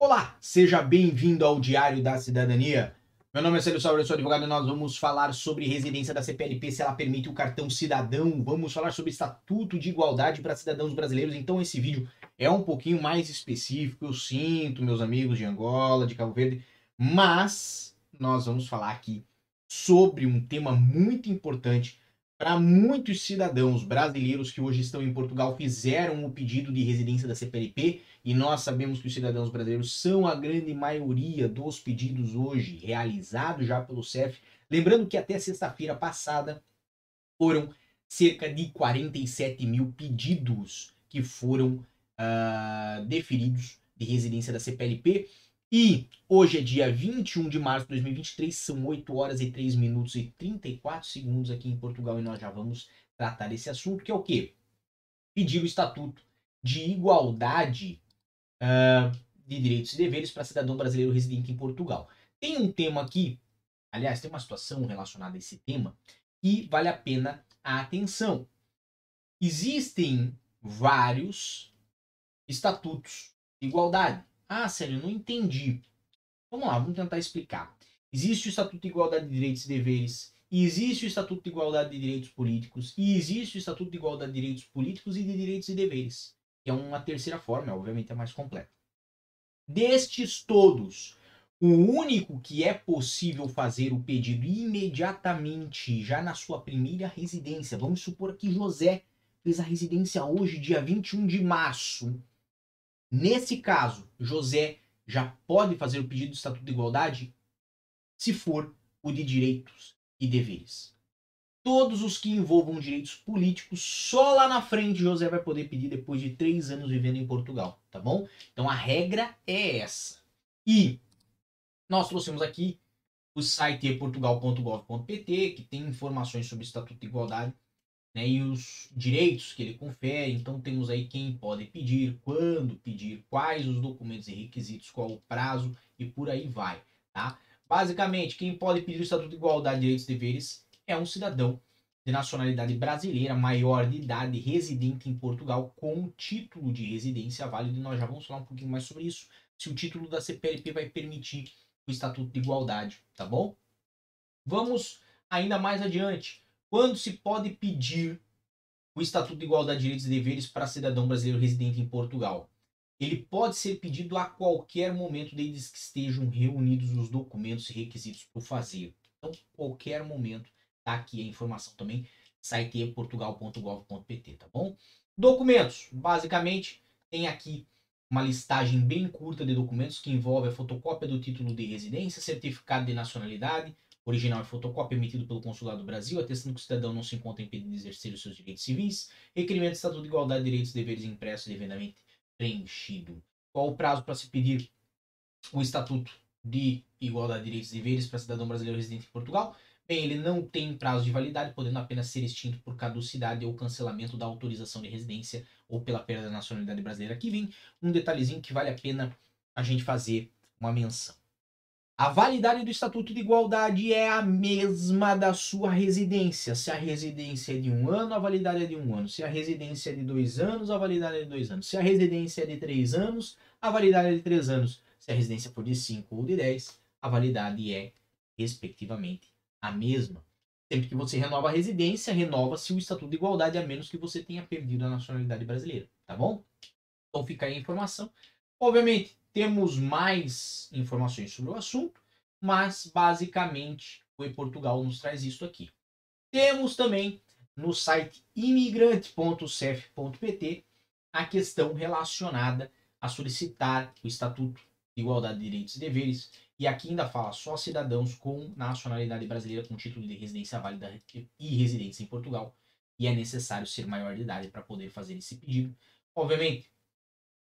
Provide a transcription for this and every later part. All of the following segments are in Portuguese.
Olá, seja bem-vindo ao Diário da Cidadania. Meu nome é Célio Sauer, eu sou advogado e nós vamos falar sobre residência da CPLP, se ela permite o cartão cidadão. Vamos falar sobre estatuto de igualdade para cidadãos brasileiros. Então esse vídeo é um pouquinho mais específico, eu sinto, meus amigos de Angola, de Cabo Verde, mas nós vamos falar aqui sobre um tema muito importante para muitos cidadãos brasileiros que hoje estão em Portugal fizeram o pedido de residência da CPLP e nós sabemos que os cidadãos brasileiros são a grande maioria dos pedidos hoje realizados já pelo CEF. Lembrando que até sexta-feira passada foram cerca de 47 mil pedidos que foram uh, deferidos de residência da CPLP e hoje é dia 21 de março de 2023, são 8 horas e 3 minutos e 34 segundos aqui em Portugal e nós já vamos tratar desse assunto, que é o quê? Pedir o estatuto de igualdade uh, de direitos e deveres para cidadão brasileiro residente em Portugal. Tem um tema aqui, aliás, tem uma situação relacionada a esse tema que vale a pena a atenção. Existem vários estatutos de igualdade. Ah, sério, não entendi. Vamos lá, vamos tentar explicar. Existe o Estatuto de Igualdade de Direitos e Deveres, existe o Estatuto de Igualdade de Direitos Políticos, e existe o Estatuto de Igualdade de Direitos Políticos e de Direitos e Deveres, que é uma terceira forma, obviamente é mais completa. Destes todos, o único que é possível fazer o pedido imediatamente, já na sua primeira residência, vamos supor que José fez a residência hoje, dia 21 de março, Nesse caso, José já pode fazer o pedido de Estatuto de Igualdade se for o de direitos e deveres. Todos os que envolvam direitos políticos, só lá na frente José vai poder pedir depois de três anos vivendo em Portugal, tá bom? Então a regra é essa. E nós trouxemos aqui o site portugal.gov.pt, que tem informações sobre o Estatuto de Igualdade né, e os direitos que ele confere. Então temos aí quem pode pedir, quando pedir, quais os documentos e requisitos, qual o prazo e por aí vai, tá? Basicamente, quem pode pedir o Estatuto de Igualdade, Direitos e Deveres é um cidadão de nacionalidade brasileira, maior de idade, residente em Portugal, com título de residência válido. E nós já vamos falar um pouquinho mais sobre isso. Se o título da CPLP vai permitir o Estatuto de Igualdade, tá bom? Vamos ainda mais adiante. Quando se pode pedir o Estatuto de Igualdade de Direitos e Deveres para cidadão brasileiro residente em Portugal? Ele pode ser pedido a qualquer momento, desde que estejam reunidos os documentos e requisitos para fazer. Então, qualquer momento, tá aqui a informação também, site portugal.gov.pt, tá bom? Documentos, basicamente, tem aqui uma listagem bem curta de documentos que envolve a fotocópia do título de residência, certificado de nacionalidade, original e fotocópia emitido pelo Consulado do Brasil, atestando que o cidadão não se encontra impedido de exercer os seus direitos civis, requerimento de Estatuto de Igualdade de Direitos e Deveres impresso e devidamente preenchido. Qual o prazo para se pedir o Estatuto de Igualdade de Direitos e Deveres para cidadão brasileiro residente em Portugal? Bem, ele não tem prazo de validade, podendo apenas ser extinto por caducidade ou cancelamento da autorização de residência ou pela perda da nacionalidade brasileira. Aqui vem um detalhezinho que vale a pena a gente fazer uma menção. A validade do Estatuto de Igualdade é a mesma da sua residência. Se a residência é de um ano, a validade é de um ano. Se a residência é de dois anos, a validade é de dois anos. Se a residência é de três anos, a validade é de três anos. Se a residência for de cinco ou de dez, a validade é, respectivamente, a mesma. Sempre que você renova a residência, renova-se o Estatuto de Igualdade, a menos que você tenha perdido a nacionalidade brasileira, tá bom? Então fica aí a informação. Obviamente, temos mais informações sobre o assunto, mas basicamente o e-Portugal nos traz isso aqui. Temos também no site imigrante.cef.pt a questão relacionada a solicitar o Estatuto de Igualdade de Direitos e Deveres. E aqui ainda fala só cidadãos com nacionalidade brasileira com título de residência válida e residência em Portugal. E é necessário ser maior de idade para poder fazer esse pedido. Obviamente,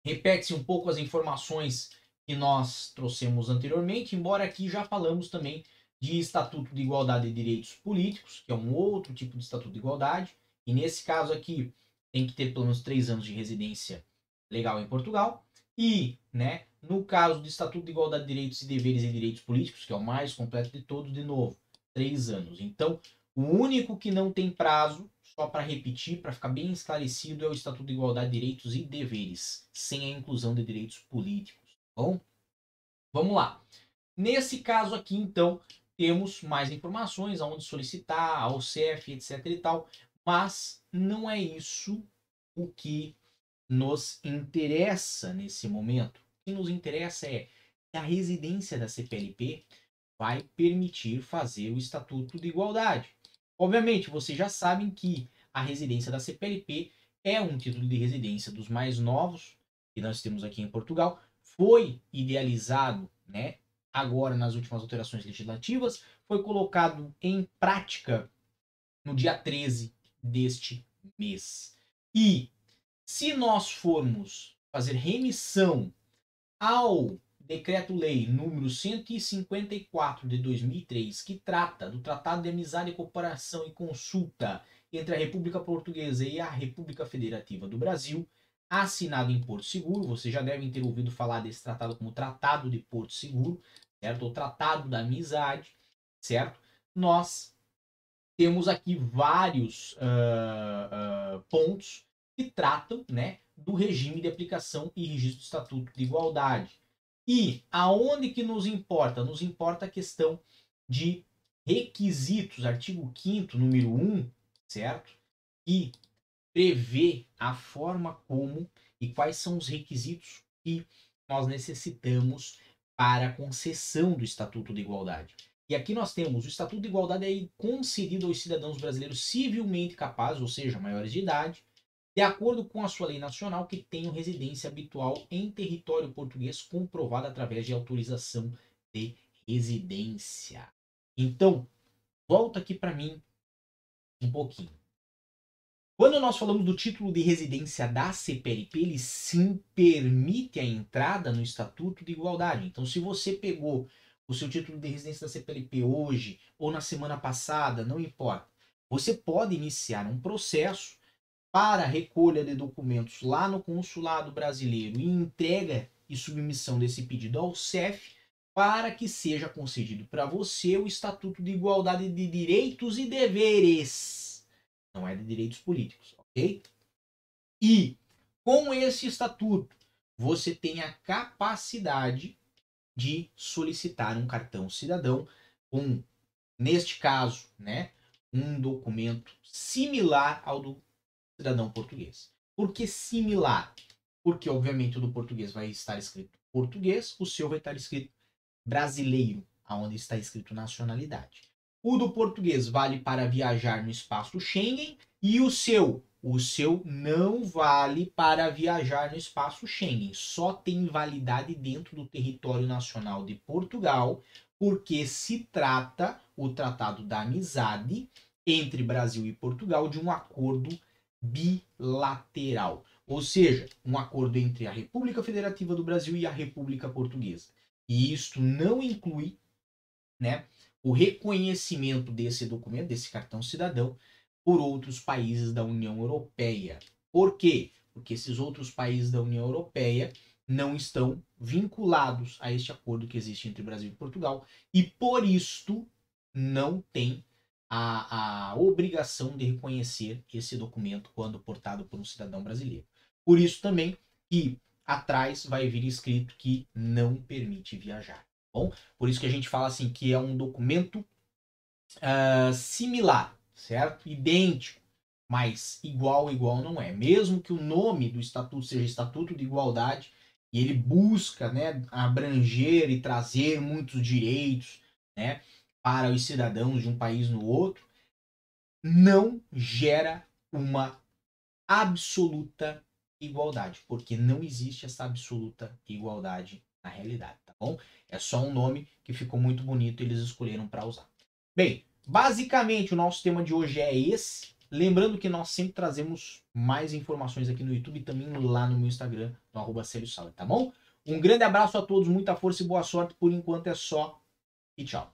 Repete-se um pouco as informações que nós trouxemos anteriormente, embora aqui já falamos também de Estatuto de Igualdade de Direitos Políticos, que é um outro tipo de Estatuto de Igualdade, e nesse caso aqui tem que ter pelo menos três anos de residência legal em Portugal, e, né, no caso do Estatuto de Igualdade de Direitos e Deveres e Direitos Políticos, que é o mais completo de todos, de novo, três anos. Então, o único que não tem prazo só para repetir, para ficar bem esclarecido, é o Estatuto de Igualdade de Direitos e Deveres, sem a inclusão de direitos políticos. Tá bom, Vamos lá. Nesse caso aqui, então, temos mais informações, aonde solicitar, ao CEF, etc e tal, mas não é isso o que nos interessa nesse momento. O que nos interessa é que a residência da CPLP vai permitir fazer o Estatuto de Igualdade. Obviamente, vocês já sabem que a residência da CPLP é um título de residência dos mais novos que nós temos aqui em Portugal, foi idealizado, né, agora nas últimas alterações legislativas, foi colocado em prática no dia 13 deste mês. E se nós formos fazer remissão ao Decreto-Lei número 154 de 2003, que trata do Tratado de Amizade, Cooperação e Consulta entre a República Portuguesa e a República Federativa do Brasil, assinado em Porto Seguro. Vocês já devem ter ouvido falar desse tratado como Tratado de Porto Seguro, certo? Ou Tratado da Amizade, certo? Nós temos aqui vários uh, uh, pontos que tratam, né, do regime de aplicação e registro do Estatuto de Igualdade. E aonde que nos importa? Nos importa a questão de requisitos, artigo 5 número 1, certo? E prevê a forma como e quais são os requisitos que nós necessitamos para a concessão do Estatuto de Igualdade. E aqui nós temos o Estatuto de Igualdade é concedido aos cidadãos brasileiros civilmente capazes, ou seja, maiores de idade, de acordo com a sua lei nacional que tenham residência habitual em território português comprovada através de autorização de residência. Então, volta aqui para mim um pouquinho. Quando nós falamos do título de residência da CPLP, ele sim permite a entrada no Estatuto de Igualdade. Então, se você pegou o seu título de residência da CPLP hoje ou na semana passada, não importa. Você pode iniciar um processo para recolha de documentos lá no consulado brasileiro e entrega e submissão desse pedido ao CEF para que seja concedido para você o Estatuto de Igualdade de Direitos e Deveres não é de direitos políticos, ok? E com esse estatuto, você tem a capacidade de solicitar um cartão cidadão com, neste caso, né, um documento similar ao do cidadão português. Por que similar? Porque, obviamente, o do português vai estar escrito português, o seu vai estar escrito brasileiro, aonde está escrito nacionalidade. O do português vale para viajar no espaço Schengen e o seu, o seu não vale para viajar no espaço Schengen. Só tem validade dentro do território nacional de Portugal, porque se trata o Tratado da Amizade entre Brasil e Portugal de um acordo bilateral, ou seja, um acordo entre a República Federativa do Brasil e a República Portuguesa. E isto não inclui, né, o reconhecimento desse documento, desse cartão cidadão, por outros países da União Europeia. Por quê? Porque esses outros países da União Europeia não estão vinculados a este acordo que existe entre Brasil e Portugal e por isto não tem a, a obrigação de reconhecer esse documento quando portado por um cidadão brasileiro. Por isso também que atrás vai vir escrito que não permite viajar. Bom, por isso que a gente fala assim que é um documento uh, similar, certo? Idêntico, mas igual igual não é. Mesmo que o nome do estatuto seja Estatuto de Igualdade e ele busca, né, abranger e trazer muitos direitos, né, para os cidadãos de um país no outro, não gera uma absoluta igualdade, porque não existe essa absoluta igualdade na realidade, tá bom? É só um nome que ficou muito bonito e eles escolheram para usar. Bem, basicamente o nosso tema de hoje é esse. Lembrando que nós sempre trazemos mais informações aqui no YouTube e também lá no meu Instagram, no arroba tá bom? Um grande abraço a todos, muita força e boa sorte. Por enquanto é só e tchau.